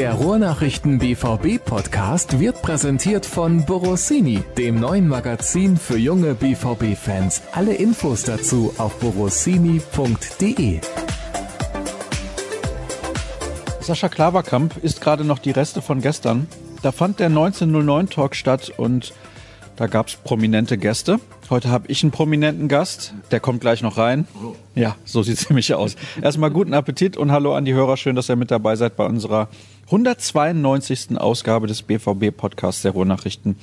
Der Ruhrnachrichten BVB Podcast wird präsentiert von Borossini, dem neuen Magazin für junge BVB Fans. Alle Infos dazu auf borossini.de. Sascha Klaverkamp isst gerade noch die Reste von gestern. Da fand der 1909 Talk statt und da gab es prominente Gäste. Heute habe ich einen prominenten Gast. Der kommt gleich noch rein. Ja, so sieht es nämlich aus. Erstmal guten Appetit und hallo an die Hörer. Schön, dass ihr mit dabei seid bei unserer 192. Ausgabe des BVB-Podcasts der Ruhrnachrichten.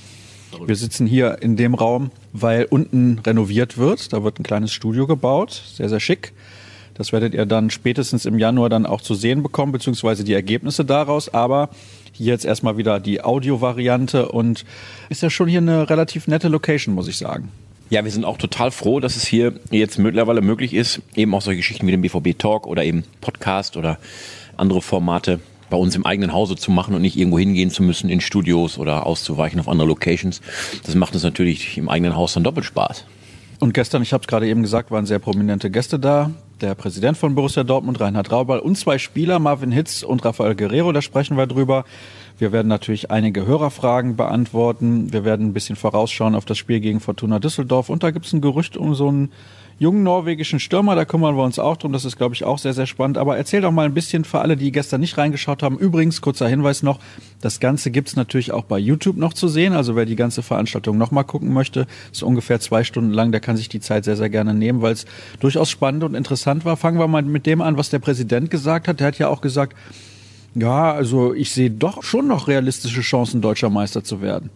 Wir sitzen hier in dem Raum, weil unten renoviert wird. Da wird ein kleines Studio gebaut. Sehr, sehr schick. Das werdet ihr dann spätestens im Januar dann auch zu sehen bekommen, beziehungsweise die Ergebnisse daraus. Aber hier jetzt erstmal wieder die Audio-Variante und ist ja schon hier eine relativ nette Location, muss ich sagen. Ja, wir sind auch total froh, dass es hier jetzt mittlerweile möglich ist, eben auch solche Geschichten wie den BVB Talk oder eben Podcast oder andere Formate bei uns im eigenen Hause zu machen und nicht irgendwo hingehen zu müssen in Studios oder auszuweichen auf andere Locations. Das macht uns natürlich im eigenen Haus dann doppelt Spaß. Und gestern, ich habe es gerade eben gesagt, waren sehr prominente Gäste da. Der Präsident von Borussia Dortmund, Reinhard Raubal, und zwei Spieler, Marvin Hitz und Rafael Guerrero, da sprechen wir drüber. Wir werden natürlich einige Hörerfragen beantworten. Wir werden ein bisschen vorausschauen auf das Spiel gegen Fortuna Düsseldorf. Und da gibt es ein Gerücht um so einen jungen norwegischen Stürmer. Da kümmern wir uns auch drum. Das ist, glaube ich, auch sehr, sehr spannend. Aber erzähl doch mal ein bisschen für alle, die gestern nicht reingeschaut haben. Übrigens, kurzer Hinweis noch, das Ganze gibt's natürlich auch bei YouTube noch zu sehen. Also wer die ganze Veranstaltung nochmal gucken möchte, ist ungefähr zwei Stunden lang. Der kann sich die Zeit sehr, sehr gerne nehmen, weil es durchaus spannend und interessant war. Fangen wir mal mit dem an, was der Präsident gesagt hat. Der hat ja auch gesagt, ja, also ich sehe doch schon noch realistische Chancen, deutscher Meister zu werden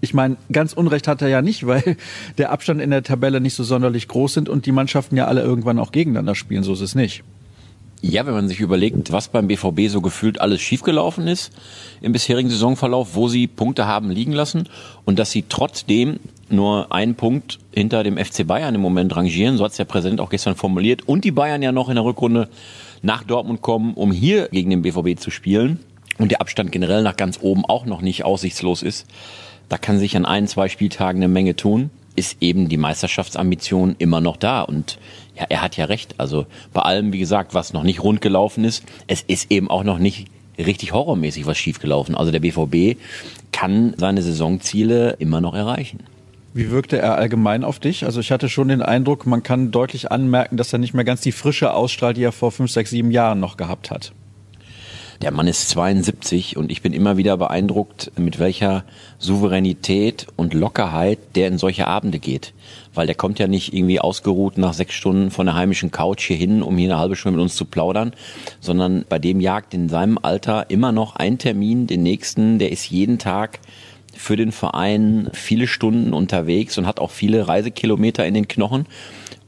ich meine, ganz Unrecht hat er ja nicht, weil der Abstand in der Tabelle nicht so sonderlich groß sind und die Mannschaften ja alle irgendwann auch gegeneinander spielen. So ist es nicht. Ja, wenn man sich überlegt, was beim BVB so gefühlt alles schiefgelaufen ist im bisherigen Saisonverlauf, wo sie Punkte haben liegen lassen und dass sie trotzdem nur einen Punkt hinter dem FC Bayern im Moment rangieren, so hat es der Präsident auch gestern formuliert, und die Bayern ja noch in der Rückrunde nach Dortmund kommen, um hier gegen den BVB zu spielen und der Abstand generell nach ganz oben auch noch nicht aussichtslos ist da kann sich an ein, zwei Spieltagen eine Menge tun, ist eben die Meisterschaftsambition immer noch da. Und ja, er hat ja recht. Also bei allem, wie gesagt, was noch nicht rund gelaufen ist, es ist eben auch noch nicht richtig horrormäßig was schiefgelaufen. Also der BVB kann seine Saisonziele immer noch erreichen. Wie wirkte er allgemein auf dich? Also ich hatte schon den Eindruck, man kann deutlich anmerken, dass er nicht mehr ganz die Frische ausstrahlt, die er vor fünf, sechs, sieben Jahren noch gehabt hat. Der Mann ist 72 und ich bin immer wieder beeindruckt, mit welcher Souveränität und Lockerheit der in solche Abende geht. Weil der kommt ja nicht irgendwie ausgeruht nach sechs Stunden von der heimischen Couch hier hin, um hier eine halbe Stunde mit uns zu plaudern, sondern bei dem jagt in seinem Alter immer noch ein Termin den nächsten, der ist jeden Tag für den Verein viele Stunden unterwegs und hat auch viele Reisekilometer in den Knochen.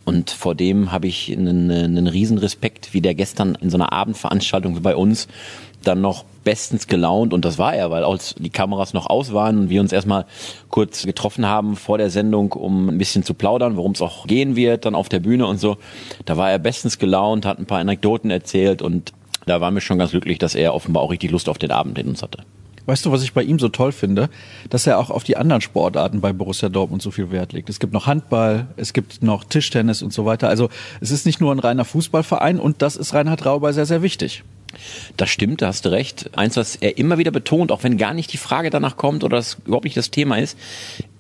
Und vor dem habe ich einen, einen riesen Respekt, wie der gestern in so einer Abendveranstaltung wie bei uns dann noch bestens gelaunt und das war er, weil als die Kameras noch aus waren und wir uns erstmal kurz getroffen haben vor der Sendung, um ein bisschen zu plaudern, worum es auch gehen wird, dann auf der Bühne und so. Da war er bestens gelaunt, hat ein paar Anekdoten erzählt und da war mir schon ganz glücklich, dass er offenbar auch richtig Lust auf den Abend in uns hatte. Weißt du, was ich bei ihm so toll finde? Dass er auch auf die anderen Sportarten bei Borussia Dortmund so viel Wert legt. Es gibt noch Handball, es gibt noch Tischtennis und so weiter. Also es ist nicht nur ein reiner Fußballverein und das ist Reinhard Rauber sehr, sehr wichtig. Das stimmt, da hast du recht. Eins, was er immer wieder betont, auch wenn gar nicht die Frage danach kommt oder das überhaupt nicht das Thema ist,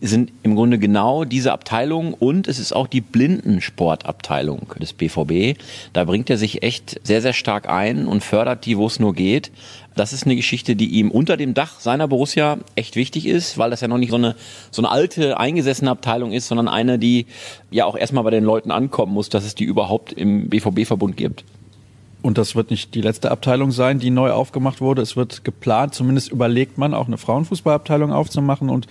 sind im Grunde genau diese Abteilungen und es ist auch die Blindensportabteilung des BVB. Da bringt er sich echt sehr, sehr stark ein und fördert die, wo es nur geht. Das ist eine Geschichte, die ihm unter dem Dach seiner Borussia echt wichtig ist, weil das ja noch nicht so eine, so eine alte, eingesessene Abteilung ist, sondern eine, die ja auch erstmal bei den Leuten ankommen muss, dass es die überhaupt im BVB-Verbund gibt. Und das wird nicht die letzte Abteilung sein, die neu aufgemacht wurde. Es wird geplant, zumindest überlegt man, auch eine Frauenfußballabteilung aufzumachen. Und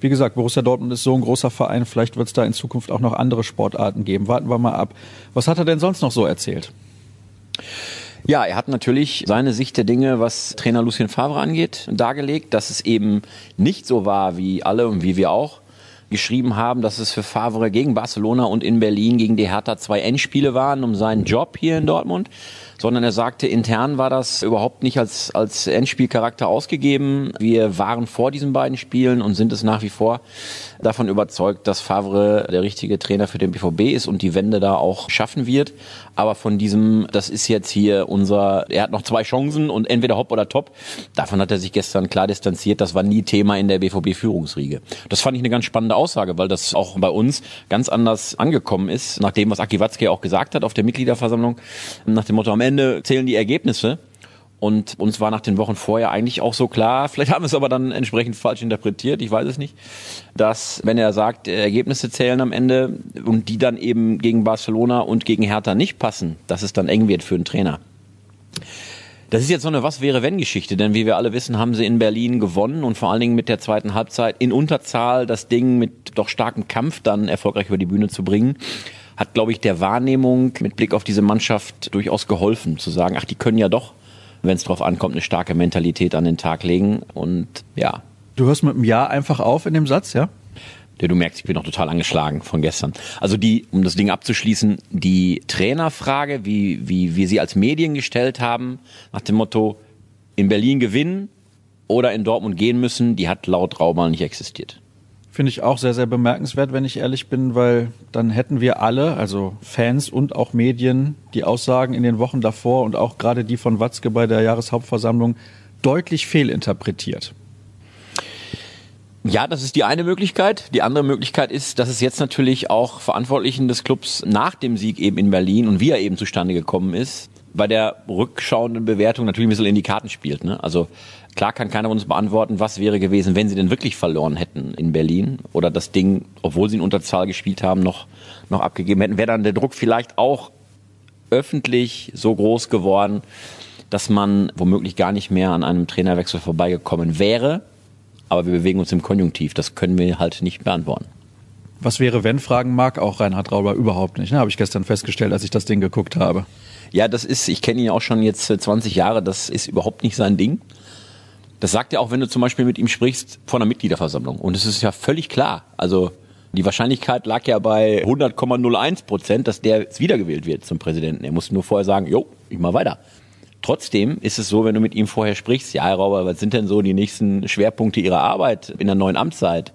wie gesagt, Borussia Dortmund ist so ein großer Verein. Vielleicht wird es da in Zukunft auch noch andere Sportarten geben. Warten wir mal ab. Was hat er denn sonst noch so erzählt? Ja, er hat natürlich seine Sicht der Dinge, was Trainer Lucien Favre angeht, dargelegt, dass es eben nicht so war, wie alle und wie wir auch geschrieben haben, dass es für Favre gegen Barcelona und in Berlin gegen die Hertha zwei Endspiele waren um seinen Job hier in Dortmund, sondern er sagte, intern war das überhaupt nicht als, als Endspielcharakter ausgegeben. Wir waren vor diesen beiden Spielen und sind es nach wie vor davon überzeugt, dass Favre der richtige Trainer für den BVB ist und die Wende da auch schaffen wird. Aber von diesem, das ist jetzt hier unser, er hat noch zwei Chancen und entweder hopp oder top, davon hat er sich gestern klar distanziert. Das war nie Thema in der BVB-Führungsriege. Das fand ich eine ganz spannende Aussage, weil das auch bei uns ganz anders angekommen ist, nach dem, was Aki Watzke auch gesagt hat auf der Mitgliederversammlung, nach dem Motto, am Ende zählen die Ergebnisse. Und uns war nach den Wochen vorher eigentlich auch so klar, vielleicht haben wir es aber dann entsprechend falsch interpretiert, ich weiß es nicht, dass wenn er sagt, Ergebnisse zählen am Ende und die dann eben gegen Barcelona und gegen Hertha nicht passen, dass es dann eng wird für einen Trainer. Das ist jetzt so eine Was wäre wenn Geschichte, denn wie wir alle wissen, haben sie in Berlin gewonnen und vor allen Dingen mit der zweiten Halbzeit in Unterzahl das Ding mit doch starkem Kampf dann erfolgreich über die Bühne zu bringen hat, glaube ich, der Wahrnehmung mit Blick auf diese Mannschaft durchaus geholfen, zu sagen, ach, die können ja doch wenn es drauf ankommt, eine starke Mentalität an den Tag legen. Und ja. Du hörst mit einem Ja einfach auf in dem Satz, ja? Ja, du merkst, ich bin noch total angeschlagen von gestern. Also die, um das Ding abzuschließen, die Trainerfrage, wie, wie wir sie als Medien gestellt haben, nach dem Motto, in Berlin gewinnen oder in Dortmund gehen müssen, die hat laut Raumal nicht existiert. Finde ich auch sehr, sehr bemerkenswert, wenn ich ehrlich bin, weil dann hätten wir alle, also Fans und auch Medien, die Aussagen in den Wochen davor und auch gerade die von Watzke bei der Jahreshauptversammlung deutlich fehlinterpretiert. Ja, das ist die eine Möglichkeit. Die andere Möglichkeit ist, dass es jetzt natürlich auch Verantwortlichen des Clubs nach dem Sieg eben in Berlin und wie er eben zustande gekommen ist, bei der rückschauenden Bewertung natürlich ein bisschen in die Karten spielt. Ne? Also Klar kann keiner uns beantworten, was wäre gewesen, wenn sie denn wirklich verloren hätten in Berlin oder das Ding, obwohl sie in Unterzahl gespielt haben, noch, noch abgegeben hätten. Wäre dann der Druck vielleicht auch öffentlich so groß geworden, dass man womöglich gar nicht mehr an einem Trainerwechsel vorbeigekommen wäre. Aber wir bewegen uns im Konjunktiv. Das können wir halt nicht beantworten. Was wäre, wenn, fragen mag auch Reinhard Rauber überhaupt nicht. Ne? Habe ich gestern festgestellt, als ich das Ding geguckt habe. Ja, das ist, ich kenne ihn auch schon jetzt 20 Jahre, das ist überhaupt nicht sein Ding. Das sagt er auch, wenn du zum Beispiel mit ihm sprichst vor einer Mitgliederversammlung. Und es ist ja völlig klar. Also die Wahrscheinlichkeit lag ja bei 100,01 Prozent, dass der jetzt wiedergewählt wird zum Präsidenten. Er muss nur vorher sagen, jo, ich mach weiter. Trotzdem ist es so, wenn du mit ihm vorher sprichst, ja, Herr Rauber, was sind denn so die nächsten Schwerpunkte Ihrer Arbeit in der neuen Amtszeit?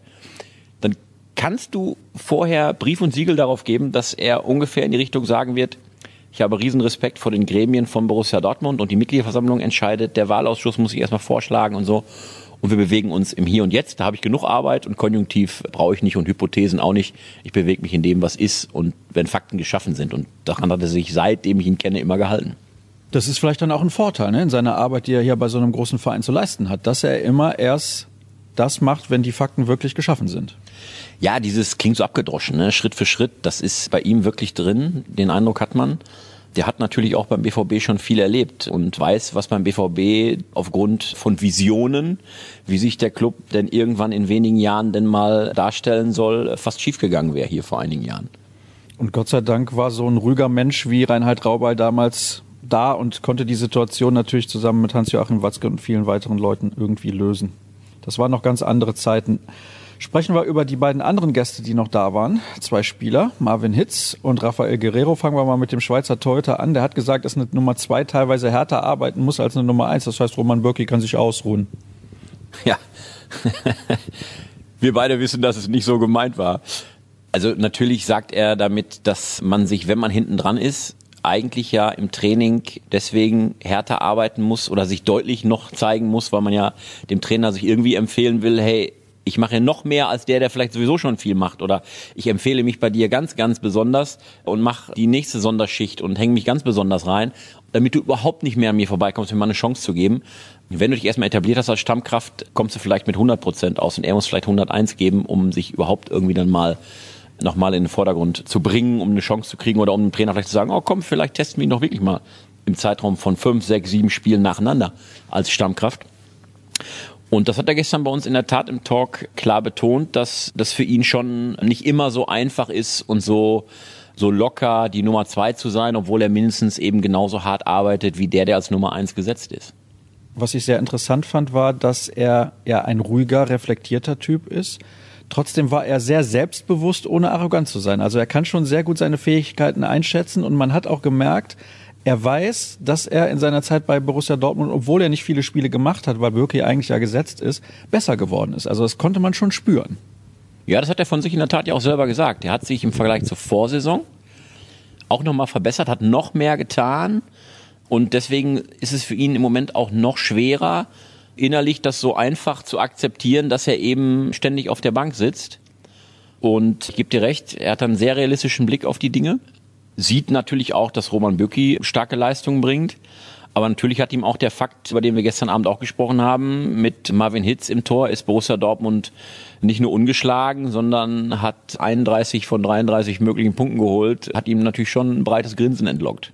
Kannst du vorher Brief und Siegel darauf geben, dass er ungefähr in die Richtung sagen wird, ich habe riesen Respekt vor den Gremien von Borussia Dortmund und die Mitgliederversammlung entscheidet, der Wahlausschuss muss ich erstmal vorschlagen und so. Und wir bewegen uns im Hier und Jetzt. Da habe ich genug Arbeit und Konjunktiv brauche ich nicht und Hypothesen auch nicht. Ich bewege mich in dem, was ist und wenn Fakten geschaffen sind. Und daran hat er sich, seitdem ich ihn kenne, immer gehalten. Das ist vielleicht dann auch ein Vorteil ne, in seiner Arbeit, die er hier bei so einem großen Verein zu leisten hat, dass er immer erst das macht, wenn die Fakten wirklich geschaffen sind. Ja, dieses klingt so abgedroschen, ne? Schritt für Schritt. Das ist bei ihm wirklich drin. Den Eindruck hat man. Der hat natürlich auch beim BVB schon viel erlebt und weiß, was beim BVB aufgrund von Visionen, wie sich der Club denn irgendwann in wenigen Jahren denn mal darstellen soll, fast schiefgegangen wäre hier vor einigen Jahren. Und Gott sei Dank war so ein ruhiger Mensch wie Reinhard Raubal damals da und konnte die Situation natürlich zusammen mit Hans-Joachim Watzke und vielen weiteren Leuten irgendwie lösen. Das waren noch ganz andere Zeiten. Sprechen wir über die beiden anderen Gäste, die noch da waren. Zwei Spieler, Marvin Hitz und Rafael Guerrero. Fangen wir mal mit dem Schweizer Torhüter an. Der hat gesagt, dass eine Nummer zwei teilweise härter arbeiten muss als eine Nummer eins. Das heißt, Roman Bürki kann sich ausruhen. Ja. wir beide wissen, dass es nicht so gemeint war. Also natürlich sagt er damit, dass man sich, wenn man hinten dran ist, eigentlich ja im Training deswegen härter arbeiten muss oder sich deutlich noch zeigen muss, weil man ja dem Trainer sich irgendwie empfehlen will, hey, ich mache noch mehr als der, der vielleicht sowieso schon viel macht. Oder ich empfehle mich bei dir ganz, ganz besonders und mache die nächste Sonderschicht und hänge mich ganz besonders rein, damit du überhaupt nicht mehr an mir vorbeikommst, mir mal eine Chance zu geben. Wenn du dich erstmal etabliert hast als Stammkraft, kommst du vielleicht mit 100 Prozent aus und er muss vielleicht 101 geben, um sich überhaupt irgendwie dann mal nochmal in den Vordergrund zu bringen, um eine Chance zu kriegen oder um dem Trainer vielleicht zu sagen, oh komm, vielleicht testen wir ihn doch wirklich mal im Zeitraum von fünf, sechs, sieben Spielen nacheinander als Stammkraft. Und das hat er gestern bei uns in der Tat im Talk klar betont, dass das für ihn schon nicht immer so einfach ist und so so locker die Nummer zwei zu sein, obwohl er mindestens eben genauso hart arbeitet wie der, der als Nummer eins gesetzt ist. Was ich sehr interessant fand, war, dass er ja ein ruhiger, reflektierter Typ ist. Trotzdem war er sehr selbstbewusst, ohne arrogant zu sein. Also er kann schon sehr gut seine Fähigkeiten einschätzen und man hat auch gemerkt, er weiß, dass er in seiner Zeit bei Borussia Dortmund, obwohl er nicht viele Spiele gemacht hat, weil Birki eigentlich ja gesetzt ist, besser geworden ist. Also das konnte man schon spüren. Ja, das hat er von sich in der Tat ja auch selber gesagt. Er hat sich im Vergleich zur Vorsaison auch nochmal verbessert, hat noch mehr getan. Und deswegen ist es für ihn im Moment auch noch schwerer, innerlich das so einfach zu akzeptieren, dass er eben ständig auf der Bank sitzt. Und ich gebe dir recht, er hat einen sehr realistischen Blick auf die Dinge. Sieht natürlich auch, dass Roman Bürki starke Leistungen bringt. Aber natürlich hat ihm auch der Fakt, über den wir gestern Abend auch gesprochen haben, mit Marvin Hitz im Tor ist Borussia Dortmund nicht nur ungeschlagen, sondern hat 31 von 33 möglichen Punkten geholt, hat ihm natürlich schon ein breites Grinsen entlockt.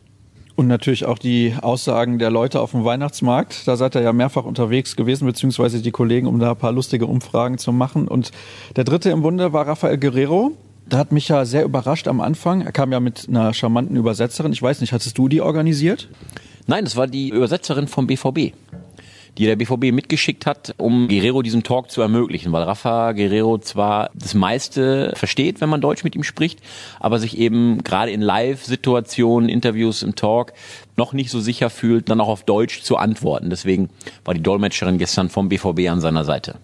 Und natürlich auch die Aussagen der Leute auf dem Weihnachtsmarkt. Da seid ihr ja mehrfach unterwegs gewesen, beziehungsweise die Kollegen, um da ein paar lustige Umfragen zu machen. Und der dritte im Bunde war Rafael Guerrero. Da hat mich ja sehr überrascht am Anfang. Er kam ja mit einer charmanten Übersetzerin. Ich weiß nicht, hattest du die organisiert? Nein, das war die Übersetzerin vom BVB die der BVB mitgeschickt hat, um Guerrero diesen Talk zu ermöglichen, weil Rafa Guerrero zwar das meiste versteht, wenn man Deutsch mit ihm spricht, aber sich eben gerade in Live-Situationen, Interviews im Talk noch nicht so sicher fühlt, dann auch auf Deutsch zu antworten. Deswegen war die Dolmetscherin gestern vom BVB an seiner Seite.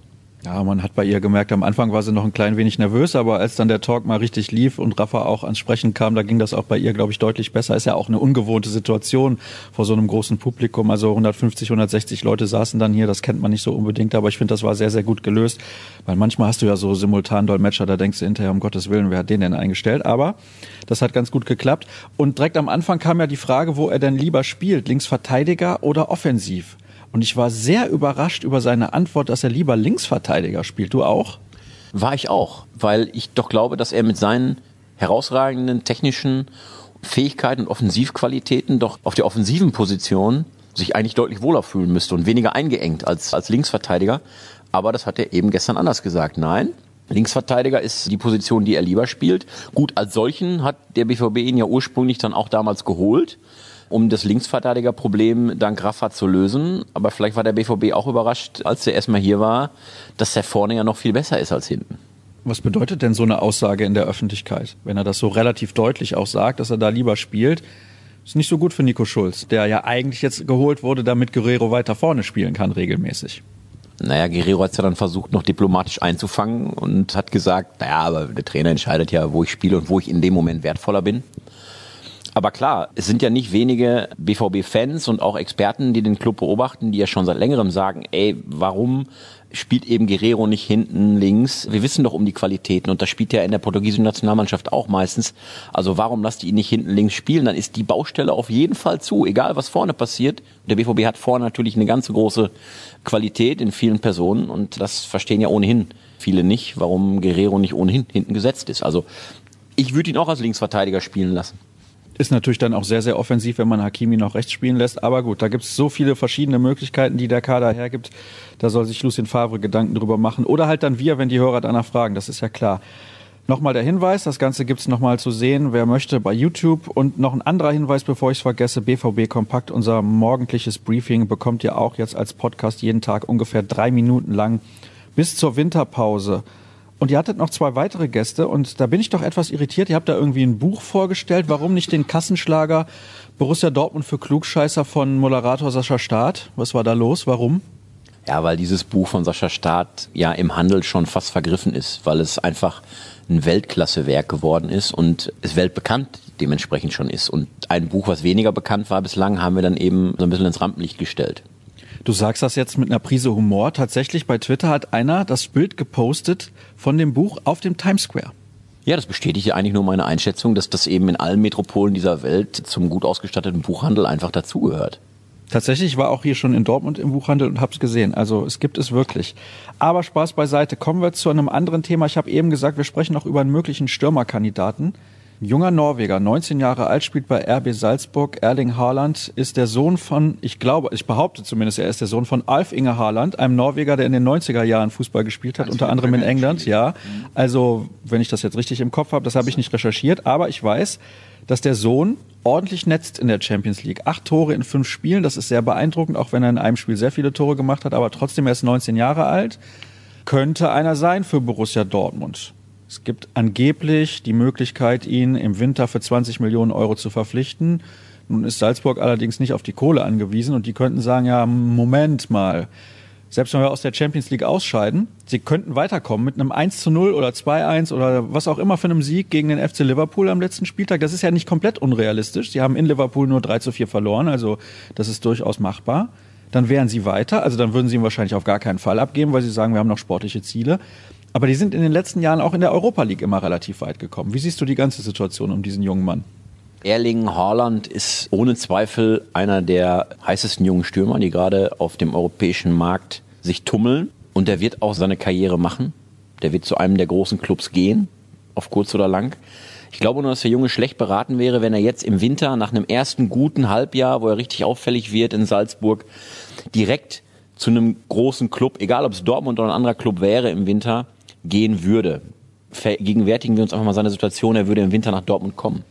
Ja, man hat bei ihr gemerkt, am Anfang war sie noch ein klein wenig nervös, aber als dann der Talk mal richtig lief und Rafa auch ans Sprechen kam, da ging das auch bei ihr, glaube ich, deutlich besser. Ist ja auch eine ungewohnte Situation vor so einem großen Publikum. Also 150, 160 Leute saßen dann hier, das kennt man nicht so unbedingt, aber ich finde, das war sehr, sehr gut gelöst. Weil manchmal hast du ja so simultan Dolmetscher, da denkst du hinterher, um Gottes Willen, wer hat den denn eingestellt? Aber das hat ganz gut geklappt. Und direkt am Anfang kam ja die Frage, wo er denn lieber spielt, Linksverteidiger oder offensiv? Und ich war sehr überrascht über seine Antwort, dass er lieber Linksverteidiger spielt. Du auch? War ich auch, weil ich doch glaube, dass er mit seinen herausragenden technischen Fähigkeiten und Offensivqualitäten doch auf der offensiven Position sich eigentlich deutlich wohler fühlen müsste und weniger eingeengt als, als Linksverteidiger. Aber das hat er eben gestern anders gesagt. Nein, Linksverteidiger ist die Position, die er lieber spielt. Gut, als solchen hat der BVB ihn ja ursprünglich dann auch damals geholt um das Linksverteidigerproblem dank Rafa zu lösen. Aber vielleicht war der BVB auch überrascht, als er erstmal hier war, dass der vorne ja noch viel besser ist als hinten. Was bedeutet denn so eine Aussage in der Öffentlichkeit, wenn er das so relativ deutlich auch sagt, dass er da lieber spielt? Ist nicht so gut für Nico Schulz, der ja eigentlich jetzt geholt wurde, damit Guerrero weiter vorne spielen kann regelmäßig. Naja, Guerrero hat es ja dann versucht, noch diplomatisch einzufangen und hat gesagt, naja, aber der Trainer entscheidet ja, wo ich spiele und wo ich in dem Moment wertvoller bin. Aber klar, es sind ja nicht wenige BVB-Fans und auch Experten, die den Club beobachten, die ja schon seit längerem sagen, ey, warum spielt eben Guerrero nicht hinten links? Wir wissen doch um die Qualitäten und das spielt ja in der portugiesischen Nationalmannschaft auch meistens. Also warum lasst ihr ihn nicht hinten links spielen? Dann ist die Baustelle auf jeden Fall zu, egal was vorne passiert. Der BVB hat vorne natürlich eine ganz große Qualität in vielen Personen und das verstehen ja ohnehin viele nicht, warum Guerrero nicht ohnehin hinten gesetzt ist. Also ich würde ihn auch als Linksverteidiger spielen lassen. Ist natürlich dann auch sehr, sehr offensiv, wenn man Hakimi noch rechts spielen lässt. Aber gut, da gibt es so viele verschiedene Möglichkeiten, die der Kader hergibt. Da soll sich Lucien Favre Gedanken drüber machen. Oder halt dann wir, wenn die Hörer danach fragen. Das ist ja klar. Nochmal der Hinweis, das Ganze gibt's nochmal zu sehen, wer möchte, bei YouTube. Und noch ein anderer Hinweis, bevor ich es vergesse, BVB Kompakt, unser morgendliches Briefing bekommt ihr auch jetzt als Podcast jeden Tag ungefähr drei Minuten lang bis zur Winterpause. Und ihr hattet noch zwei weitere Gäste und da bin ich doch etwas irritiert. Ihr habt da irgendwie ein Buch vorgestellt. Warum nicht den Kassenschlager Borussia Dortmund für Klugscheißer von Moderator Sascha Staat? Was war da los? Warum? Ja, weil dieses Buch von Sascha Staat ja im Handel schon fast vergriffen ist, weil es einfach ein Weltklassewerk geworden ist und es weltbekannt dementsprechend schon ist. Und ein Buch, was weniger bekannt war bislang, haben wir dann eben so ein bisschen ins Rampenlicht gestellt. Du sagst das jetzt mit einer Prise Humor. Tatsächlich bei Twitter hat einer das Bild gepostet von dem Buch auf dem Times Square. Ja, das bestätigt ja eigentlich nur meine Einschätzung, dass das eben in allen Metropolen dieser Welt zum gut ausgestatteten Buchhandel einfach dazugehört. Tatsächlich war auch hier schon in Dortmund im Buchhandel und hab's gesehen. Also es gibt es wirklich. Aber Spaß beiseite. Kommen wir zu einem anderen Thema. Ich habe eben gesagt, wir sprechen noch über einen möglichen Stürmerkandidaten. Ein junger Norweger, 19 Jahre alt, spielt bei RB Salzburg. Erling Haaland ist der Sohn von, ich glaube, ich behaupte zumindest, er ist der Sohn von Alf Inge Haaland, einem Norweger, der in den 90er Jahren Fußball gespielt hat, Ganz unter anderem in England. Ja, also wenn ich das jetzt richtig im Kopf habe, das habe ich nicht recherchiert, aber ich weiß, dass der Sohn ordentlich netzt in der Champions League. Acht Tore in fünf Spielen, das ist sehr beeindruckend, auch wenn er in einem Spiel sehr viele Tore gemacht hat, aber trotzdem er ist 19 Jahre alt. Könnte einer sein für Borussia Dortmund. Es gibt angeblich die Möglichkeit, ihn im Winter für 20 Millionen Euro zu verpflichten. Nun ist Salzburg allerdings nicht auf die Kohle angewiesen und die könnten sagen, ja, Moment mal, selbst wenn wir aus der Champions League ausscheiden, sie könnten weiterkommen mit einem 1 zu 0 oder 2-1 oder was auch immer für einem Sieg gegen den FC Liverpool am letzten Spieltag. Das ist ja nicht komplett unrealistisch. Sie haben in Liverpool nur 3 zu 4 verloren, also das ist durchaus machbar. Dann wären sie weiter, also dann würden sie ihn wahrscheinlich auf gar keinen Fall abgeben, weil sie sagen, wir haben noch sportliche Ziele. Aber die sind in den letzten Jahren auch in der Europa League immer relativ weit gekommen. Wie siehst du die ganze Situation um diesen jungen Mann? Erling Haaland ist ohne Zweifel einer der heißesten jungen Stürmer, die gerade auf dem europäischen Markt sich tummeln. Und der wird auch seine Karriere machen. Der wird zu einem der großen Clubs gehen, auf kurz oder lang. Ich glaube nur, dass der Junge schlecht beraten wäre, wenn er jetzt im Winter nach einem ersten guten Halbjahr, wo er richtig auffällig wird in Salzburg, direkt zu einem großen Club, egal ob es Dortmund oder ein anderer Club wäre im Winter, gehen würde. Vergegenwärtigen wir uns einfach mal seine Situation, er würde im Winter nach Dortmund kommen.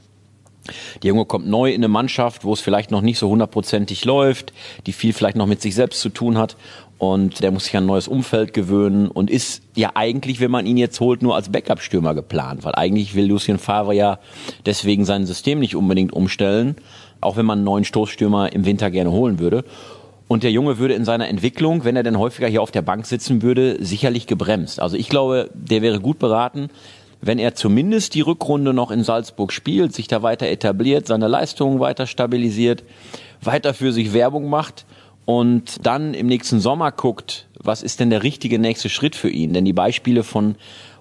Der Junge kommt neu in eine Mannschaft, wo es vielleicht noch nicht so hundertprozentig läuft, die viel vielleicht noch mit sich selbst zu tun hat und der muss sich an ein neues Umfeld gewöhnen und ist ja eigentlich, wenn man ihn jetzt holt, nur als Backup-Stürmer geplant, weil eigentlich will Lucien Favre ja deswegen sein System nicht unbedingt umstellen, auch wenn man einen neuen Stoßstürmer im Winter gerne holen würde. Und der Junge würde in seiner Entwicklung, wenn er denn häufiger hier auf der Bank sitzen würde, sicherlich gebremst. Also ich glaube, der wäre gut beraten, wenn er zumindest die Rückrunde noch in Salzburg spielt, sich da weiter etabliert, seine Leistungen weiter stabilisiert, weiter für sich Werbung macht und dann im nächsten Sommer guckt, was ist denn der richtige nächste Schritt für ihn? Denn die Beispiele von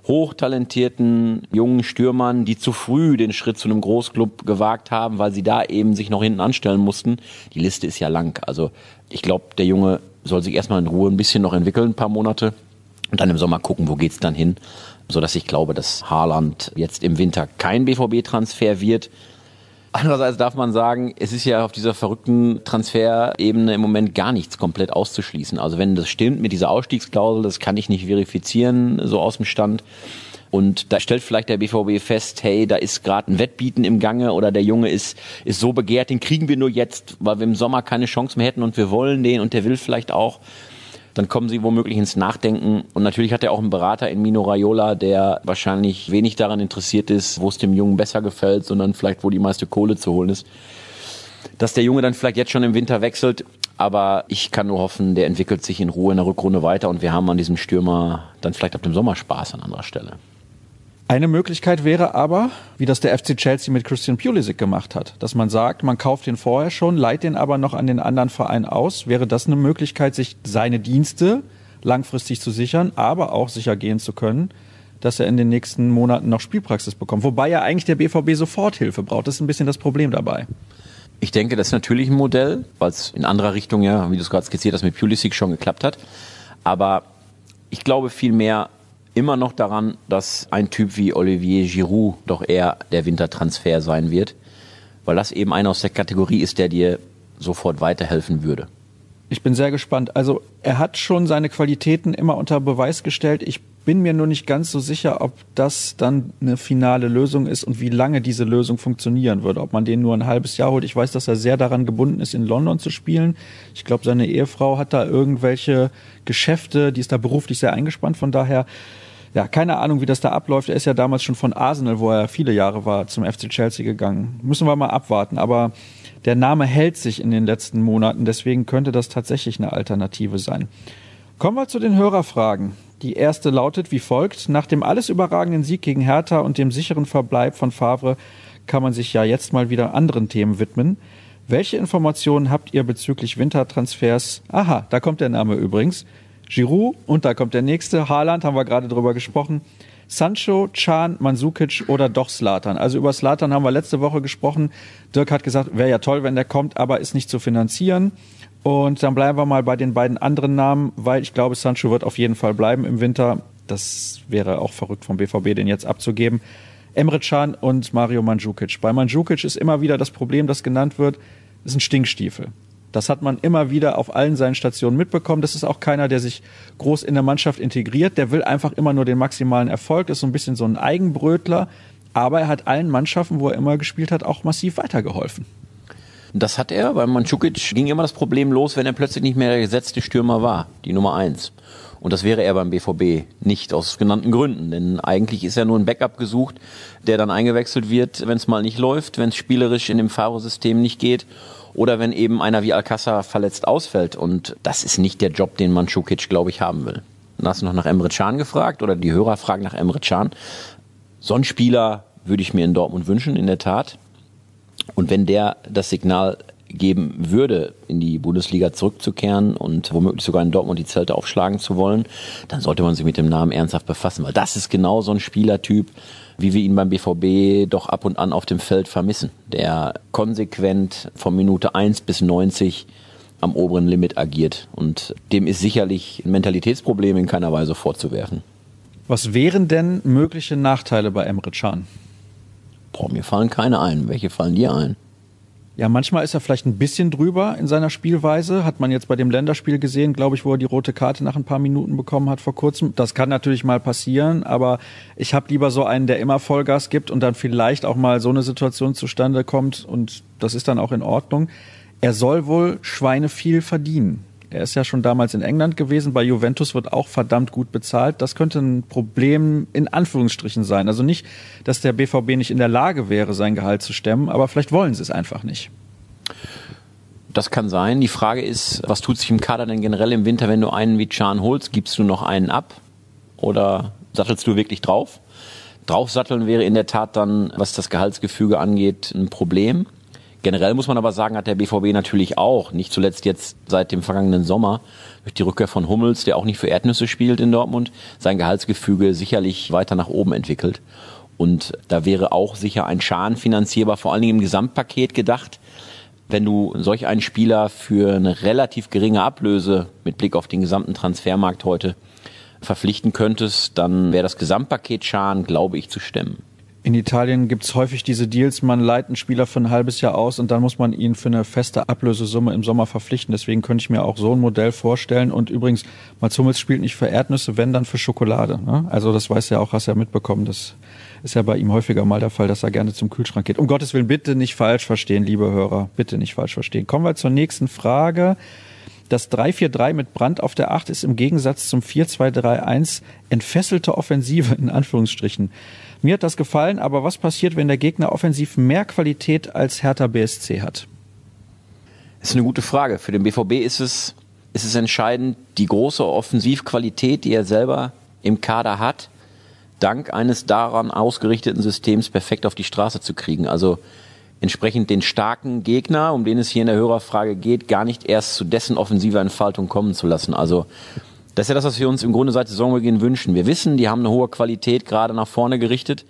hochtalentierten jungen Stürmern, die zu früh den Schritt zu einem Großclub gewagt haben, weil sie da eben sich noch hinten anstellen mussten, die Liste ist ja lang. Also ich glaube, der Junge soll sich erstmal in Ruhe ein bisschen noch entwickeln, ein paar Monate und dann im Sommer gucken, wo geht's dann hin, so dass ich glaube, dass Haaland jetzt im Winter kein BVB-Transfer wird. Andererseits darf man sagen, es ist ja auf dieser verrückten Transferebene im Moment gar nichts komplett auszuschließen. Also wenn das stimmt mit dieser Ausstiegsklausel, das kann ich nicht verifizieren, so aus dem Stand. Und da stellt vielleicht der BVB fest, hey, da ist gerade ein Wettbieten im Gange oder der Junge ist, ist so begehrt, den kriegen wir nur jetzt, weil wir im Sommer keine Chance mehr hätten und wir wollen den und der will vielleicht auch dann kommen sie womöglich ins Nachdenken. Und natürlich hat er auch einen Berater in Mino Raiola, der wahrscheinlich wenig daran interessiert ist, wo es dem Jungen besser gefällt, sondern vielleicht, wo die meiste Kohle zu holen ist. Dass der Junge dann vielleicht jetzt schon im Winter wechselt, aber ich kann nur hoffen, der entwickelt sich in Ruhe in der Rückrunde weiter und wir haben an diesem Stürmer dann vielleicht ab dem Sommer Spaß an anderer Stelle. Eine Möglichkeit wäre aber, wie das der FC Chelsea mit Christian Pulisic gemacht hat, dass man sagt, man kauft den vorher schon, leiht den aber noch an den anderen Verein aus. Wäre das eine Möglichkeit, sich seine Dienste langfristig zu sichern, aber auch sicher gehen zu können, dass er in den nächsten Monaten noch Spielpraxis bekommt? Wobei ja eigentlich der BVB Soforthilfe braucht. Das ist ein bisschen das Problem dabei. Ich denke, das ist natürlich ein Modell, weil es in anderer Richtung ja, wie du es gerade skizziert hast, mit Pulisic schon geklappt hat. Aber ich glaube vielmehr, immer noch daran, dass ein Typ wie Olivier Giroud doch eher der Wintertransfer sein wird, weil das eben einer aus der Kategorie ist, der dir sofort weiterhelfen würde. Ich bin sehr gespannt. Also er hat schon seine Qualitäten immer unter Beweis gestellt. Ich bin mir nur nicht ganz so sicher, ob das dann eine finale Lösung ist und wie lange diese Lösung funktionieren würde. Ob man den nur ein halbes Jahr holt. Ich weiß, dass er sehr daran gebunden ist, in London zu spielen. Ich glaube, seine Ehefrau hat da irgendwelche Geschäfte, die ist da beruflich sehr eingespannt. Von daher ja, keine Ahnung, wie das da abläuft. Er ist ja damals schon von Arsenal, wo er viele Jahre war, zum FC Chelsea gegangen. Müssen wir mal abwarten. Aber der Name hält sich in den letzten Monaten, deswegen könnte das tatsächlich eine Alternative sein. Kommen wir zu den Hörerfragen. Die erste lautet wie folgt. Nach dem alles überragenden Sieg gegen Hertha und dem sicheren Verbleib von Favre kann man sich ja jetzt mal wieder anderen Themen widmen. Welche Informationen habt ihr bezüglich Wintertransfers? Aha, da kommt der Name übrigens. Giroud und da kommt der nächste. Haaland haben wir gerade drüber gesprochen. Sancho, Chan, Mansukic oder doch Slatan. Also über Slatan haben wir letzte Woche gesprochen. Dirk hat gesagt, wäre ja toll, wenn der kommt, aber ist nicht zu finanzieren. Und dann bleiben wir mal bei den beiden anderen Namen, weil ich glaube, Sancho wird auf jeden Fall bleiben im Winter. Das wäre auch verrückt vom BVB, den jetzt abzugeben. Emre Can und Mario Mandzukic. Bei Mandzukic ist immer wieder das Problem, das genannt wird, ist ein Stinkstiefel. Das hat man immer wieder auf allen seinen Stationen mitbekommen. Das ist auch keiner, der sich groß in der Mannschaft integriert. Der will einfach immer nur den maximalen Erfolg. Ist so ein bisschen so ein Eigenbrötler. Aber er hat allen Mannschaften, wo er immer gespielt hat, auch massiv weitergeholfen. Das hat er. Bei Mandzukic ging immer das Problem los, wenn er plötzlich nicht mehr der gesetzte Stürmer war, die Nummer eins. Und das wäre er beim BVB nicht aus genannten Gründen. Denn eigentlich ist er nur ein Backup gesucht, der dann eingewechselt wird, wenn es mal nicht läuft, wenn es spielerisch in dem Faro-System nicht geht oder wenn eben einer wie Alcázar verletzt ausfällt. Und das ist nicht der Job, den Mandzukic, glaube ich, haben will. Dann hast du noch nach Emre Can gefragt oder die Hörer fragen nach Emre Can. So ein Spieler würde ich mir in Dortmund wünschen, in der Tat. Und wenn der das Signal geben würde, in die Bundesliga zurückzukehren und womöglich sogar in Dortmund die Zelte aufschlagen zu wollen, dann sollte man sich mit dem Namen ernsthaft befassen, weil das ist genau so ein Spielertyp, wie wir ihn beim BVB doch ab und an auf dem Feld vermissen, der konsequent von Minute 1 bis 90 am oberen Limit agiert. Und dem ist sicherlich ein Mentalitätsproblem in keiner Weise vorzuwerfen. Was wären denn mögliche Nachteile bei Emre Can? Boah, mir fallen keine ein. Welche fallen dir ein? Ja, manchmal ist er vielleicht ein bisschen drüber in seiner Spielweise. Hat man jetzt bei dem Länderspiel gesehen, glaube ich, wo er die rote Karte nach ein paar Minuten bekommen hat vor kurzem. Das kann natürlich mal passieren, aber ich habe lieber so einen, der immer Vollgas gibt und dann vielleicht auch mal so eine Situation zustande kommt und das ist dann auch in Ordnung. Er soll wohl Schweine viel verdienen. Er ist ja schon damals in England gewesen. Bei Juventus wird auch verdammt gut bezahlt. Das könnte ein Problem in Anführungsstrichen sein. Also nicht, dass der BVB nicht in der Lage wäre, sein Gehalt zu stemmen, aber vielleicht wollen sie es einfach nicht. Das kann sein. Die Frage ist, was tut sich im Kader denn generell im Winter, wenn du einen wie Chan holst? Gibst du noch einen ab oder sattelst du wirklich drauf? Draufsatteln wäre in der Tat dann, was das Gehaltsgefüge angeht, ein Problem. Generell muss man aber sagen, hat der BVB natürlich auch, nicht zuletzt jetzt seit dem vergangenen Sommer, durch die Rückkehr von Hummels, der auch nicht für Erdnüsse spielt in Dortmund, sein Gehaltsgefüge sicherlich weiter nach oben entwickelt. Und da wäre auch sicher ein Schaden finanzierbar, vor allen Dingen im Gesamtpaket gedacht. Wenn du solch einen Spieler für eine relativ geringe Ablöse mit Blick auf den gesamten Transfermarkt heute verpflichten könntest, dann wäre das Gesamtpaket Schaden, glaube ich, zu stemmen. In Italien gibt's häufig diese Deals, man leiht einen Spieler für ein halbes Jahr aus und dann muss man ihn für eine feste Ablösesumme im Sommer verpflichten. Deswegen könnte ich mir auch so ein Modell vorstellen. Und übrigens, Mats Hummels spielt nicht für Erdnüsse, wenn dann für Schokolade. Ne? Also das weiß ja auch, hast ja mitbekommen. Das ist ja bei ihm häufiger mal der Fall, dass er gerne zum Kühlschrank geht. Um Gottes Willen, bitte nicht falsch verstehen, liebe Hörer. Bitte nicht falsch verstehen. Kommen wir zur nächsten Frage. Das 3-4-3 mit Brand auf der 8 ist im Gegensatz zum 4-2-3-1 entfesselte Offensive in Anführungsstrichen. Mir hat das gefallen, aber was passiert, wenn der Gegner offensiv mehr Qualität als Hertha BSC hat? Das ist eine gute Frage. Für den BVB ist es, ist es entscheidend, die große Offensivqualität, die er selber im Kader hat, dank eines daran ausgerichteten Systems perfekt auf die Straße zu kriegen. Also entsprechend den starken Gegner, um den es hier in der Hörerfrage geht, gar nicht erst zu dessen offensiver Entfaltung kommen zu lassen. Also das ist ja das, was wir uns im Grunde seit Saisonbeginn wünschen. Wir wissen, die haben eine hohe Qualität gerade nach vorne gerichtet.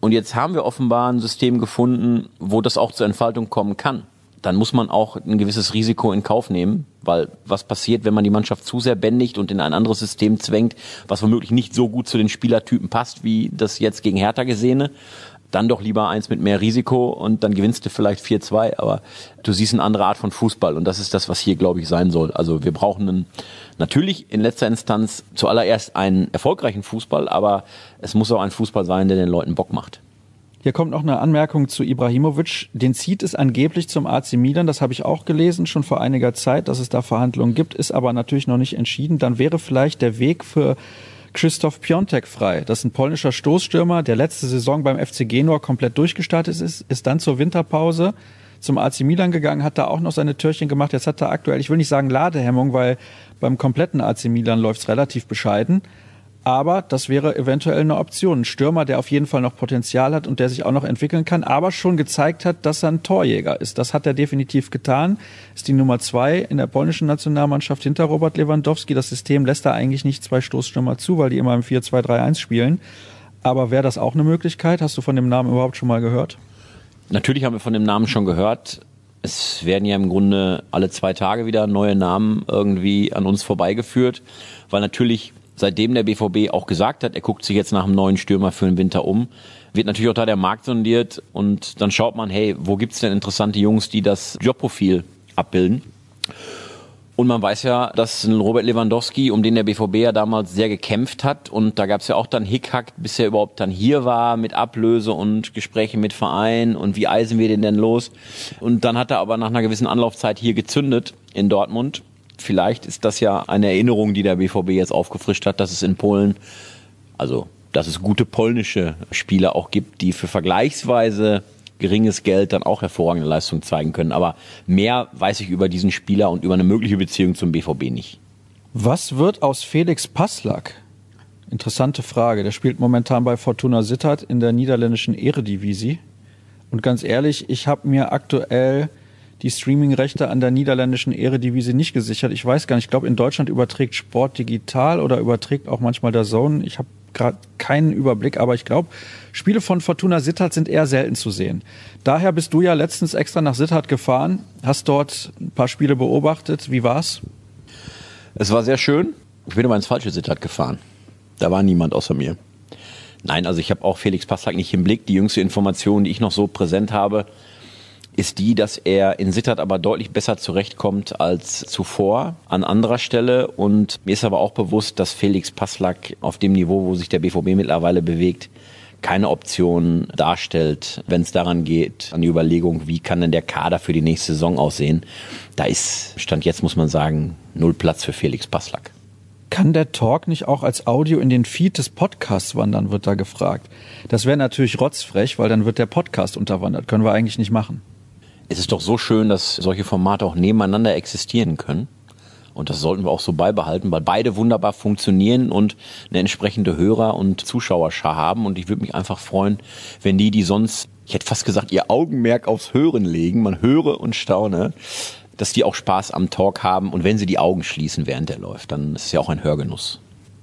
Und jetzt haben wir offenbar ein System gefunden, wo das auch zur Entfaltung kommen kann. Dann muss man auch ein gewisses Risiko in Kauf nehmen, weil was passiert, wenn man die Mannschaft zu sehr bändigt und in ein anderes System zwängt, was womöglich nicht so gut zu den Spielertypen passt, wie das jetzt gegen Hertha gesehene dann doch lieber eins mit mehr Risiko und dann gewinnst du vielleicht 4-2, aber du siehst eine andere Art von Fußball und das ist das, was hier, glaube ich, sein soll. Also wir brauchen einen, natürlich in letzter Instanz zuallererst einen erfolgreichen Fußball, aber es muss auch ein Fußball sein, der den Leuten Bock macht. Hier kommt noch eine Anmerkung zu Ibrahimovic. Den zieht es angeblich zum AC Milan. Das habe ich auch gelesen, schon vor einiger Zeit, dass es da Verhandlungen gibt, ist aber natürlich noch nicht entschieden. Dann wäre vielleicht der Weg für Christoph Piontek frei. Das ist ein polnischer Stoßstürmer, der letzte Saison beim FC Genua komplett durchgestartet ist, ist dann zur Winterpause zum AC Milan gegangen, hat da auch noch seine Türchen gemacht. Jetzt hat er aktuell, ich will nicht sagen Ladehemmung, weil beim kompletten AC Milan läuft's relativ bescheiden. Aber das wäre eventuell eine Option. Ein Stürmer, der auf jeden Fall noch Potenzial hat und der sich auch noch entwickeln kann, aber schon gezeigt hat, dass er ein Torjäger ist. Das hat er definitiv getan. Ist die Nummer zwei in der polnischen Nationalmannschaft hinter Robert Lewandowski. Das System lässt da eigentlich nicht zwei Stoßstürmer zu, weil die immer im 4-2-3-1 spielen. Aber wäre das auch eine Möglichkeit? Hast du von dem Namen überhaupt schon mal gehört? Natürlich haben wir von dem Namen schon gehört. Es werden ja im Grunde alle zwei Tage wieder neue Namen irgendwie an uns vorbeigeführt, weil natürlich seitdem der BVB auch gesagt hat, er guckt sich jetzt nach einem neuen Stürmer für den Winter um, wird natürlich auch da der Markt sondiert und dann schaut man, hey, wo gibt's denn interessante Jungs, die das Jobprofil abbilden? Und man weiß ja, dass ein Robert Lewandowski, um den der BVB ja damals sehr gekämpft hat, und da gab es ja auch dann Hickhack, bis er überhaupt dann hier war, mit Ablöse und Gespräche mit Verein und wie eisen wir den denn los. Und dann hat er aber nach einer gewissen Anlaufzeit hier gezündet in Dortmund. Vielleicht ist das ja eine Erinnerung, die der BVB jetzt aufgefrischt hat, dass es in Polen, also dass es gute polnische Spieler auch gibt, die für vergleichsweise geringes Geld dann auch hervorragende Leistungen zeigen können. Aber mehr weiß ich über diesen Spieler und über eine mögliche Beziehung zum BVB nicht. Was wird aus Felix Passlack? Interessante Frage. Der spielt momentan bei Fortuna Sittard in der niederländischen Eredivisie. Und ganz ehrlich, ich habe mir aktuell die Streaming-Rechte an der niederländischen Eredivisie nicht gesichert. Ich weiß gar nicht, ich glaube, in Deutschland überträgt Sport digital oder überträgt auch manchmal der Zone. Ich habe gerade keinen Überblick, aber ich glaube, Spiele von Fortuna Sittard sind eher selten zu sehen. Daher bist du ja letztens extra nach Sittard gefahren, hast dort ein paar Spiele beobachtet. Wie war's? Es war sehr schön. Ich bin aber ins falsche Sittard gefahren. Da war niemand außer mir. Nein, also ich habe auch Felix Passlack nicht im Blick. Die jüngste Information, die ich noch so präsent habe, ist die, dass er in Sittard aber deutlich besser zurechtkommt als zuvor an anderer Stelle. Und mir ist aber auch bewusst, dass Felix Passlack auf dem Niveau, wo sich der BVB mittlerweile bewegt, keine Option darstellt, wenn es daran geht, an die Überlegung, wie kann denn der Kader für die nächste Saison aussehen. Da ist, Stand jetzt muss man sagen, null Platz für Felix Passlack. Kann der Talk nicht auch als Audio in den Feed des Podcasts wandern, wird da gefragt. Das wäre natürlich rotzfrech, weil dann wird der Podcast unterwandert. Können wir eigentlich nicht machen es ist doch so schön, dass solche Formate auch nebeneinander existieren können. Und das sollten wir auch so beibehalten, weil beide wunderbar funktionieren und eine entsprechende Hörer- und Zuschauerschar haben. Und ich würde mich einfach freuen, wenn die, die sonst, ich hätte fast gesagt, ihr Augenmerk aufs Hören legen, man höre und staune, dass die auch Spaß am Talk haben. Und wenn sie die Augen schließen, während der läuft, dann ist es ja auch ein Hörgenuss.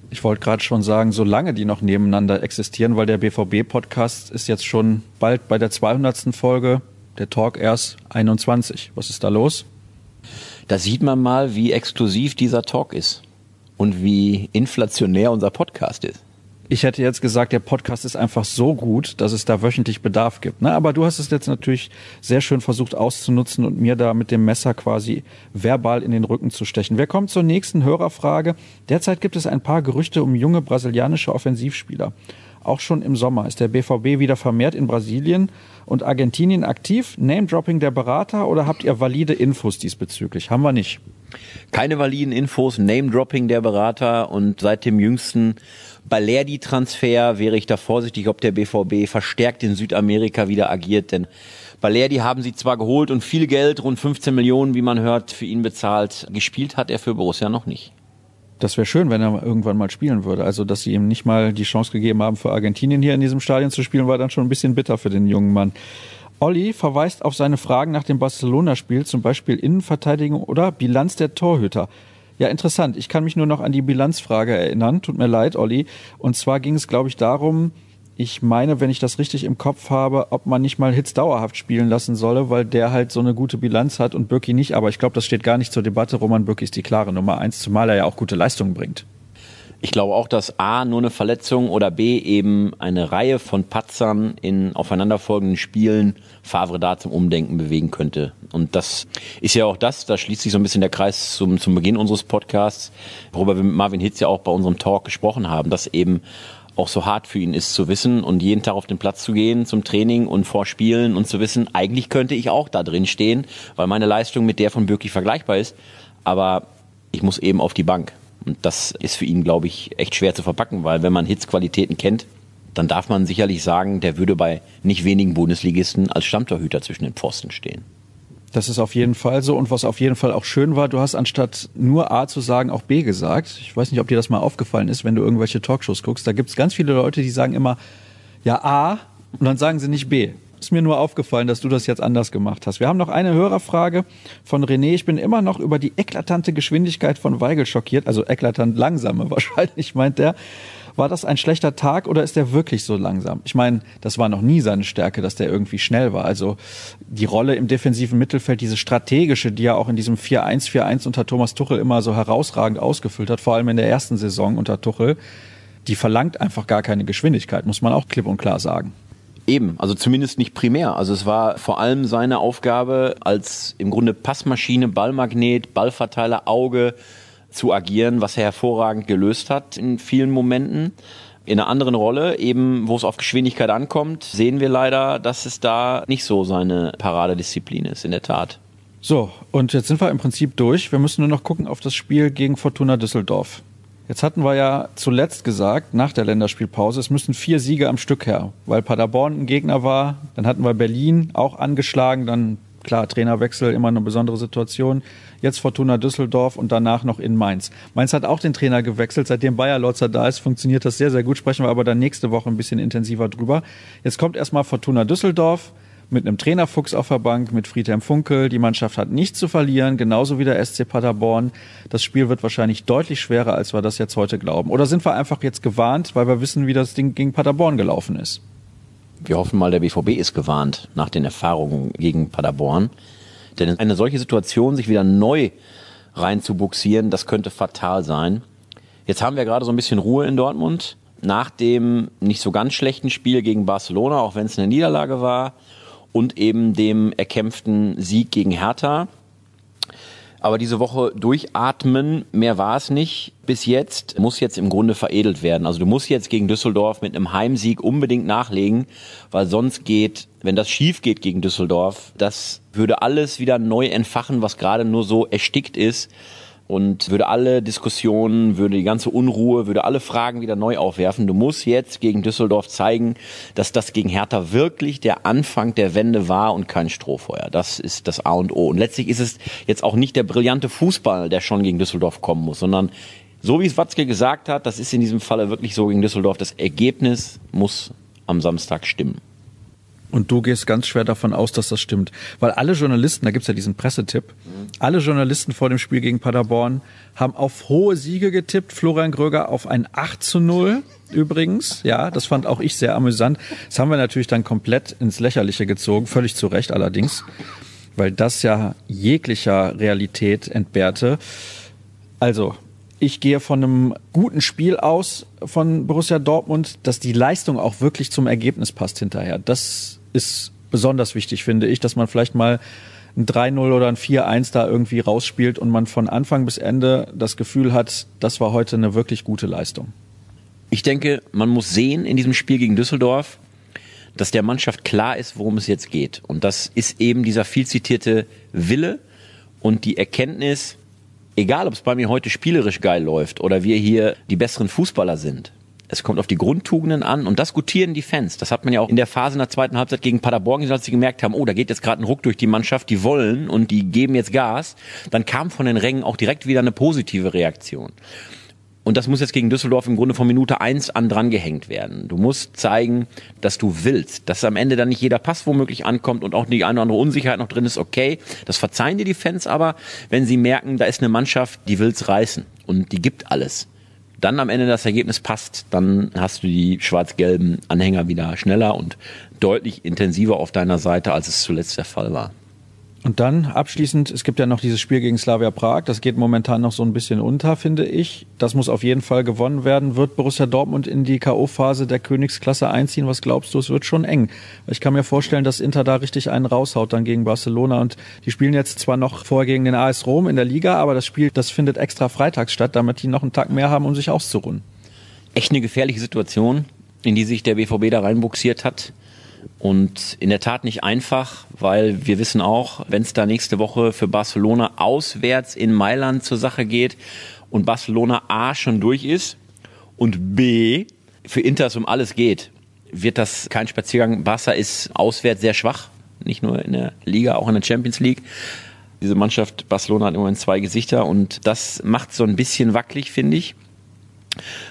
Ich wollte gerade schon sagen, solange die noch nebeneinander existieren, weil der BVB-Podcast ist jetzt schon bald bei der 200. Folge der Talk erst 21. Was ist da los? Da sieht man mal, wie exklusiv dieser Talk ist und wie inflationär unser Podcast ist. Ich hätte jetzt gesagt, der Podcast ist einfach so gut, dass es da wöchentlich Bedarf gibt. Ne? Aber du hast es jetzt natürlich sehr schön versucht auszunutzen und mir da mit dem Messer quasi verbal in den Rücken zu stechen. Wir kommen zur nächsten Hörerfrage. Derzeit gibt es ein paar Gerüchte um junge brasilianische Offensivspieler. Auch schon im Sommer ist der BVB wieder vermehrt in Brasilien und Argentinien aktiv. Name-Dropping der Berater oder habt ihr valide Infos diesbezüglich? Haben wir nicht. Keine validen Infos, Name-Dropping der Berater und seit dem jüngsten Balerdi-Transfer wäre ich da vorsichtig, ob der BVB verstärkt in Südamerika wieder agiert, denn Balerdi haben sie zwar geholt und viel Geld, rund 15 Millionen, wie man hört, für ihn bezahlt. Gespielt hat er für Borussia noch nicht. Das wäre schön, wenn er irgendwann mal spielen würde. Also, dass sie ihm nicht mal die Chance gegeben haben, für Argentinien hier in diesem Stadion zu spielen, war dann schon ein bisschen bitter für den jungen Mann. Olli verweist auf seine Fragen nach dem Barcelona-Spiel, zum Beispiel Innenverteidigung oder Bilanz der Torhüter. Ja, interessant. Ich kann mich nur noch an die Bilanzfrage erinnern. Tut mir leid, Olli. Und zwar ging es, glaube ich, darum, ich meine, wenn ich das richtig im Kopf habe, ob man nicht mal Hits dauerhaft spielen lassen solle, weil der halt so eine gute Bilanz hat und Birki nicht. Aber ich glaube, das steht gar nicht zur Debatte. Roman Birki ist die klare Nummer eins, zumal er ja auch gute Leistungen bringt. Ich glaube auch, dass A nur eine Verletzung oder B eben eine Reihe von Patzern in aufeinanderfolgenden Spielen Favre da zum Umdenken bewegen könnte. Und das ist ja auch das, da schließt sich so ein bisschen der Kreis zum, zum Beginn unseres Podcasts, worüber wir mit Marvin Hitz ja auch bei unserem Talk gesprochen haben, dass eben auch so hart für ihn ist zu wissen und jeden Tag auf den Platz zu gehen zum Training und vor Spielen und zu wissen, eigentlich könnte ich auch da drin stehen, weil meine Leistung mit der von Birki vergleichbar ist, aber ich muss eben auf die Bank. Und das ist für ihn, glaube ich, echt schwer zu verpacken, weil wenn man Hitzqualitäten kennt, dann darf man sicherlich sagen, der würde bei nicht wenigen Bundesligisten als Stammtorhüter zwischen den Pfosten stehen. Das ist auf jeden Fall so. Und was auf jeden Fall auch schön war, du hast anstatt nur A zu sagen, auch B gesagt. Ich weiß nicht, ob dir das mal aufgefallen ist, wenn du irgendwelche Talkshows guckst. Da gibt es ganz viele Leute, die sagen immer, ja, A, und dann sagen sie nicht B. Ist mir nur aufgefallen, dass du das jetzt anders gemacht hast. Wir haben noch eine Hörerfrage von René. Ich bin immer noch über die eklatante Geschwindigkeit von Weigel schockiert. Also eklatant langsame wahrscheinlich, meint der. War das ein schlechter Tag oder ist der wirklich so langsam? Ich meine, das war noch nie seine Stärke, dass der irgendwie schnell war. Also die Rolle im defensiven Mittelfeld, diese strategische, die er auch in diesem 4-1-4-1 unter Thomas Tuchel immer so herausragend ausgefüllt hat, vor allem in der ersten Saison unter Tuchel, die verlangt einfach gar keine Geschwindigkeit, muss man auch klipp und klar sagen. Eben, also zumindest nicht primär. Also es war vor allem seine Aufgabe als im Grunde Passmaschine, Ballmagnet, Ballverteiler, Auge zu agieren, was er hervorragend gelöst hat in vielen Momenten. In einer anderen Rolle, eben wo es auf Geschwindigkeit ankommt, sehen wir leider, dass es da nicht so seine Paradedisziplin ist, in der Tat. So, und jetzt sind wir im Prinzip durch. Wir müssen nur noch gucken auf das Spiel gegen Fortuna Düsseldorf. Jetzt hatten wir ja zuletzt gesagt, nach der Länderspielpause, es müssen vier Siege am Stück her, weil Paderborn ein Gegner war. Dann hatten wir Berlin auch angeschlagen, dann klar, Trainerwechsel, immer eine besondere Situation. Jetzt Fortuna Düsseldorf und danach noch in Mainz. Mainz hat auch den Trainer gewechselt. Seitdem Bayer Lotzer da ist, funktioniert das sehr, sehr gut. Sprechen wir aber dann nächste Woche ein bisschen intensiver drüber. Jetzt kommt erstmal Fortuna Düsseldorf mit einem Trainerfuchs auf der Bank, mit Friedhelm Funkel. Die Mannschaft hat nichts zu verlieren, genauso wie der SC Paderborn. Das Spiel wird wahrscheinlich deutlich schwerer, als wir das jetzt heute glauben. Oder sind wir einfach jetzt gewarnt, weil wir wissen, wie das Ding gegen Paderborn gelaufen ist? Wir hoffen mal, der BVB ist gewarnt nach den Erfahrungen gegen Paderborn. Denn eine solche Situation, sich wieder neu reinzubuxieren, das könnte fatal sein. Jetzt haben wir gerade so ein bisschen Ruhe in Dortmund. Nach dem nicht so ganz schlechten Spiel gegen Barcelona, auch wenn es eine Niederlage war, und eben dem erkämpften Sieg gegen Hertha. Aber diese Woche durchatmen, mehr war es nicht. Bis jetzt muss jetzt im Grunde veredelt werden. Also du musst jetzt gegen Düsseldorf mit einem Heimsieg unbedingt nachlegen, weil sonst geht, wenn das schief geht gegen Düsseldorf, das würde alles wieder neu entfachen, was gerade nur so erstickt ist und würde alle Diskussionen, würde die ganze Unruhe, würde alle Fragen wieder neu aufwerfen. Du musst jetzt gegen Düsseldorf zeigen, dass das gegen Hertha wirklich der Anfang der Wende war und kein Strohfeuer. Das ist das A und O. Und letztlich ist es jetzt auch nicht der brillante Fußball, der schon gegen Düsseldorf kommen muss, sondern so wie es Watzke gesagt hat, das ist in diesem Falle wirklich so gegen Düsseldorf. Das Ergebnis muss am Samstag stimmen. Und du gehst ganz schwer davon aus, dass das stimmt. Weil alle Journalisten, da gibt's ja diesen Pressetipp, alle Journalisten vor dem Spiel gegen Paderborn haben auf hohe Siege getippt. Florian Gröger auf ein 8 zu 0 übrigens. Ja, das fand auch ich sehr amüsant. Das haben wir natürlich dann komplett ins Lächerliche gezogen, völlig zu Recht allerdings, weil das ja jeglicher Realität entbehrte. Also, ich gehe von einem guten Spiel aus von Borussia Dortmund, dass die Leistung auch wirklich zum Ergebnis passt hinterher. Das ist besonders wichtig, finde ich, dass man vielleicht mal ein 3-0 oder ein 4-1 da irgendwie rausspielt und man von Anfang bis Ende das Gefühl hat, das war heute eine wirklich gute Leistung. Ich denke, man muss sehen in diesem Spiel gegen Düsseldorf, dass der Mannschaft klar ist, worum es jetzt geht. Und das ist eben dieser viel zitierte Wille und die Erkenntnis, egal ob es bei mir heute spielerisch geil läuft oder wir hier die besseren Fußballer sind, es kommt auf die Grundtugenden an und das gutieren die Fans. Das hat man ja auch in der Phase in der zweiten Halbzeit gegen Paderborn gesehen, als sie gemerkt haben, oh, da geht jetzt gerade ein Ruck durch die Mannschaft, die wollen und die geben jetzt Gas. Dann kam von den Rängen auch direkt wieder eine positive Reaktion. Und das muss jetzt gegen Düsseldorf im Grunde von Minute eins an dran gehängt werden. Du musst zeigen, dass du willst, dass am Ende dann nicht jeder Pass womöglich ankommt und auch die eine oder andere Unsicherheit noch drin ist, okay. Das verzeihen dir die Fans aber, wenn sie merken, da ist eine Mannschaft, die will's reißen und die gibt alles dann am Ende das Ergebnis passt, dann hast du die schwarz-gelben Anhänger wieder schneller und deutlich intensiver auf deiner Seite, als es zuletzt der Fall war. Und dann abschließend, es gibt ja noch dieses Spiel gegen Slavia Prag, das geht momentan noch so ein bisschen unter, finde ich. Das muss auf jeden Fall gewonnen werden. Wird Borussia Dortmund in die K.O.-Phase der Königsklasse einziehen? Was glaubst du? Es wird schon eng. Ich kann mir vorstellen, dass Inter da richtig einen raushaut dann gegen Barcelona und die spielen jetzt zwar noch vor gegen den AS Rom in der Liga, aber das Spiel, das findet extra freitags statt, damit die noch einen Tag mehr haben, um sich auszuruhen. Echt eine gefährliche Situation, in die sich der BVB da reinbuxiert hat. Und in der Tat nicht einfach, weil wir wissen auch, wenn es da nächste Woche für Barcelona auswärts in Mailand zur Sache geht und Barcelona A schon durch ist und B für Inter es um alles geht, wird das kein Spaziergang. Barca ist auswärts sehr schwach, nicht nur in der Liga, auch in der Champions League. Diese Mannschaft Barcelona hat im Moment zwei Gesichter und das macht so ein bisschen wackelig, finde ich.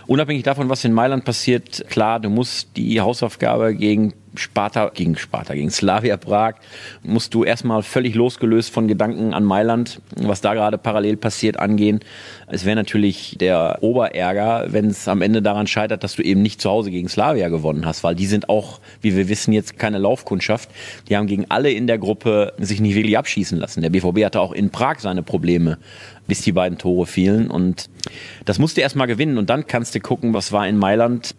Unabhängig davon, was in Mailand passiert, klar, du musst die Hausaufgabe gegen Sparta, gegen Sparta, gegen Slavia Prag, musst du erstmal völlig losgelöst von Gedanken an Mailand, was da gerade parallel passiert, angehen. Es wäre natürlich der Oberärger, wenn es am Ende daran scheitert, dass du eben nicht zu Hause gegen Slavia gewonnen hast, weil die sind auch, wie wir wissen, jetzt keine Laufkundschaft. Die haben gegen alle in der Gruppe sich nicht wirklich abschießen lassen. Der BVB hatte auch in Prag seine Probleme, bis die beiden Tore fielen und das musst du erstmal gewinnen und dann kannst du gucken, was war in Mailand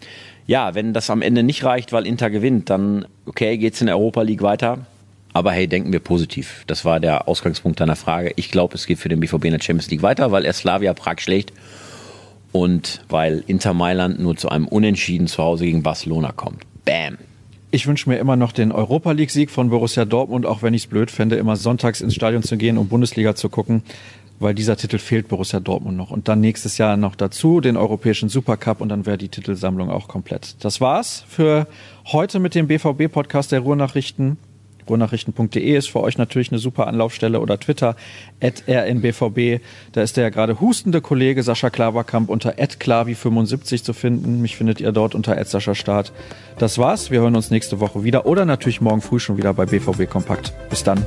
ja, wenn das am Ende nicht reicht, weil Inter gewinnt, dann okay, geht's in der Europa League weiter. Aber hey, denken wir positiv. Das war der Ausgangspunkt deiner Frage. Ich glaube, es geht für den BVB in der Champions League weiter, weil er Slavia Prag schlägt und weil Inter Mailand nur zu einem Unentschieden zu Hause gegen Barcelona kommt. Bam. Ich wünsche mir immer noch den Europa League-Sieg von Borussia Dortmund, auch wenn ich es blöd fände, immer sonntags ins Stadion zu gehen, um Bundesliga zu gucken, weil dieser Titel fehlt Borussia Dortmund noch. Und dann nächstes Jahr noch dazu den europäischen Supercup und dann wäre die Titelsammlung auch komplett. Das war's für heute mit dem BVB-Podcast der Ruhrnachrichten. Ruhrnachrichten.de ist für euch natürlich eine super Anlaufstelle oder Twitter at rnbvb. Da ist der gerade hustende Kollege Sascha Klaverkamp unter klavi75 zu finden. Mich findet ihr dort unter Start. Das war's. Wir hören uns nächste Woche wieder oder natürlich morgen früh schon wieder bei BVB Kompakt. Bis dann.